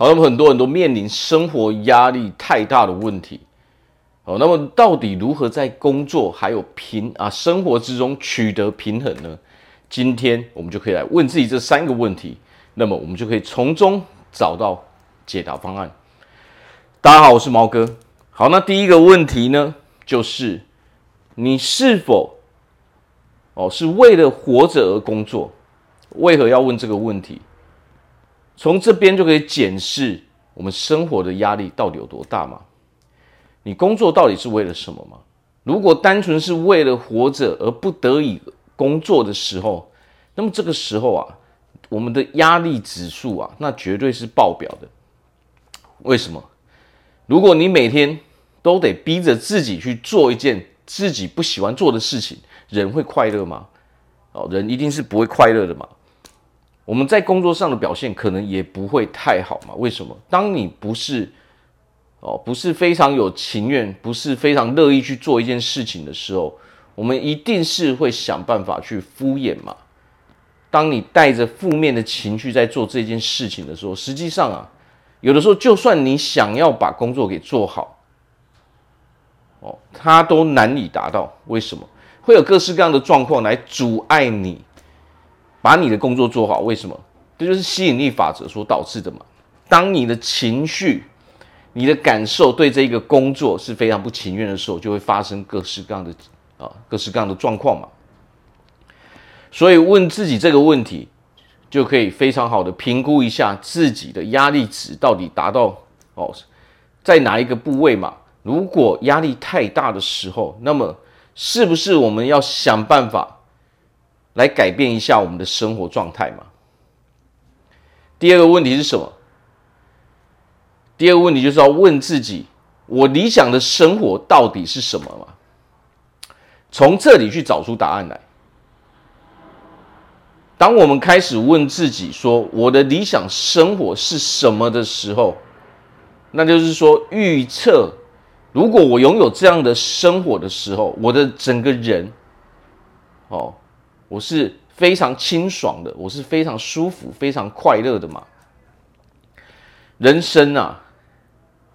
好，那么很多人都面临生活压力太大的问题。好，那么到底如何在工作还有平啊生活之中取得平衡呢？今天我们就可以来问自己这三个问题，那么我们就可以从中找到解答方案。大家好，我是毛哥。好，那第一个问题呢，就是你是否哦是为了活着而工作？为何要问这个问题？从这边就可以检视我们生活的压力到底有多大吗？你工作到底是为了什么吗？如果单纯是为了活着而不得已工作的时候，那么这个时候啊，我们的压力指数啊，那绝对是爆表的。为什么？如果你每天都得逼着自己去做一件自己不喜欢做的事情，人会快乐吗？哦，人一定是不会快乐的嘛。我们在工作上的表现可能也不会太好嘛。为什么？当你不是哦，不是非常有情愿，不是非常乐意去做一件事情的时候，我们一定是会想办法去敷衍嘛。当你带着负面的情绪在做这件事情的时候，实际上啊，有的时候就算你想要把工作给做好。哦，它都难以达到，为什么？会有各式各样的状况来阻碍你把你的工作做好？为什么？这就是吸引力法则所导致的嘛。当你的情绪、你的感受对这个工作是非常不情愿的时候，就会发生各式各样的啊，各式各样的状况嘛。所以问自己这个问题，就可以非常好的评估一下自己的压力值到底达到哦，在哪一个部位嘛。如果压力太大的时候，那么是不是我们要想办法来改变一下我们的生活状态嘛？第二个问题是什么？第二个问题就是要问自己：我理想的生活到底是什么嘛？从这里去找出答案来。当我们开始问自己说我的理想生活是什么的时候，那就是说预测。如果我拥有这样的生活的时候，我的整个人，哦，我是非常清爽的，我是非常舒服、非常快乐的嘛。人生啊，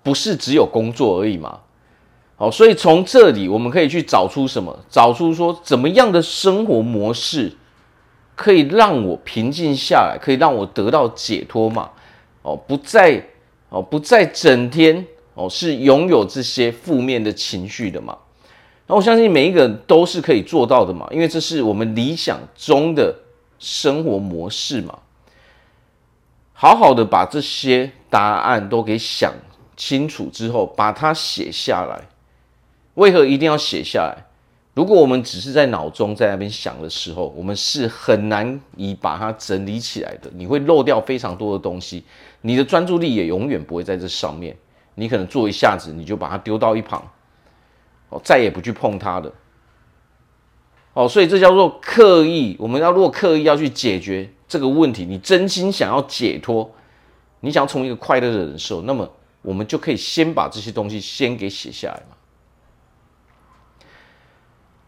不是只有工作而已嘛。好，所以从这里我们可以去找出什么？找出说怎么样的生活模式可以让我平静下来，可以让我得到解脱嘛？哦，不再哦，不再整天。哦，是拥有这些负面的情绪的嘛？那我相信每一个人都是可以做到的嘛，因为这是我们理想中的生活模式嘛。好好的把这些答案都给想清楚之后，把它写下来。为何一定要写下来？如果我们只是在脑中在那边想的时候，我们是很难以把它整理起来的。你会漏掉非常多的东西，你的专注力也永远不会在这上面。你可能做一下子，你就把它丢到一旁，哦，再也不去碰它的，哦，所以这叫做刻意。我们要如果刻意要去解决这个问题，你真心想要解脱，你想要从一个快乐的人的时候，那么我们就可以先把这些东西先给写下来嘛，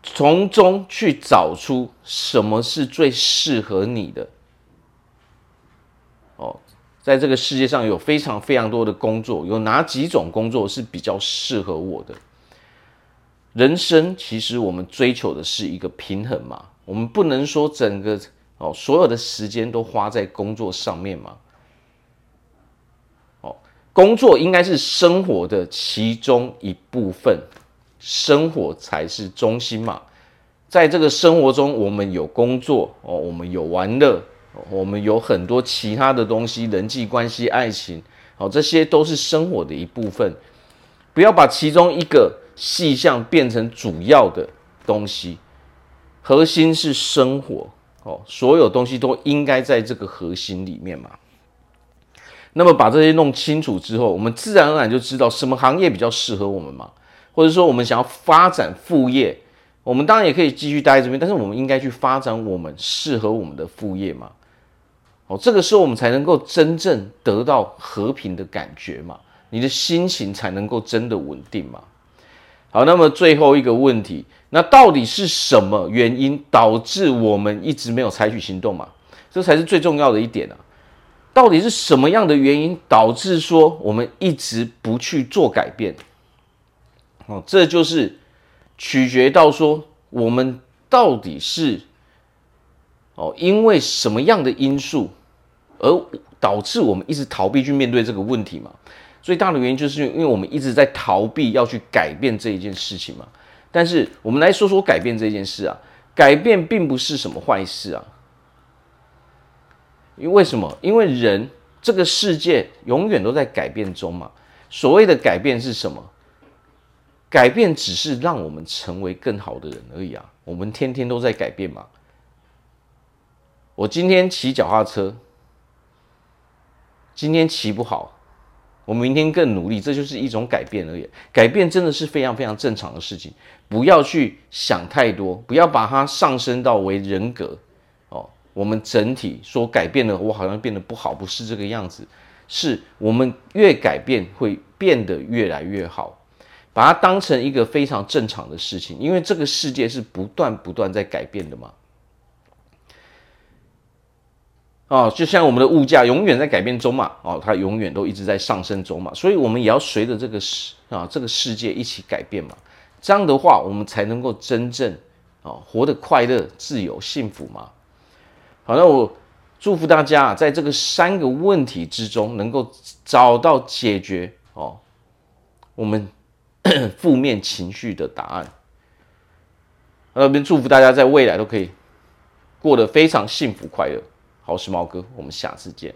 从中去找出什么是最适合你的，哦。在这个世界上有非常非常多的工作，有哪几种工作是比较适合我的？人生其实我们追求的是一个平衡嘛，我们不能说整个哦所有的时间都花在工作上面嘛。哦，工作应该是生活的其中一部分，生活才是中心嘛。在这个生活中，我们有工作哦，我们有玩乐。我们有很多其他的东西，人际关系、爱情，好，这些都是生活的一部分。不要把其中一个细项变成主要的东西，核心是生活哦。所有东西都应该在这个核心里面嘛。那么把这些弄清楚之后，我们自然而然就知道什么行业比较适合我们嘛。或者说，我们想要发展副业，我们当然也可以继续待在这边，但是我们应该去发展我们适合我们的副业嘛。哦，这个时候我们才能够真正得到和平的感觉嘛，你的心情才能够真的稳定嘛。好，那么最后一个问题，那到底是什么原因导致我们一直没有采取行动嘛？这才是最重要的一点啊。到底是什么样的原因导致说我们一直不去做改变？哦，这就是取决到说我们到底是哦，因为什么样的因素而导致我们一直逃避去面对这个问题嘛？最大的原因就是因为我们一直在逃避要去改变这一件事情嘛。但是我们来说说改变这件事啊，改变并不是什么坏事啊。因为什么？因为人这个世界永远都在改变中嘛。所谓的改变是什么？改变只是让我们成为更好的人而已啊。我们天天都在改变嘛。我今天骑脚踏车，今天骑不好，我明天更努力，这就是一种改变而已。改变真的是非常非常正常的事情，不要去想太多，不要把它上升到为人格哦。我们整体说改变了，我好像变得不好，不是这个样子，是我们越改变会变得越来越好，把它当成一个非常正常的事情，因为这个世界是不断不断在改变的嘛。哦，就像我们的物价永远在改变中嘛，哦，它永远都一直在上升中嘛，所以我们也要随着这个世啊这个世界一起改变嘛，这样的话我们才能够真正啊活得快乐、自由、幸福嘛。好，那我祝福大家在这个三个问题之中能够找到解决哦，我们 负面情绪的答案。那边祝福大家在未来都可以过得非常幸福快乐。好，我是猫哥，我们下次见。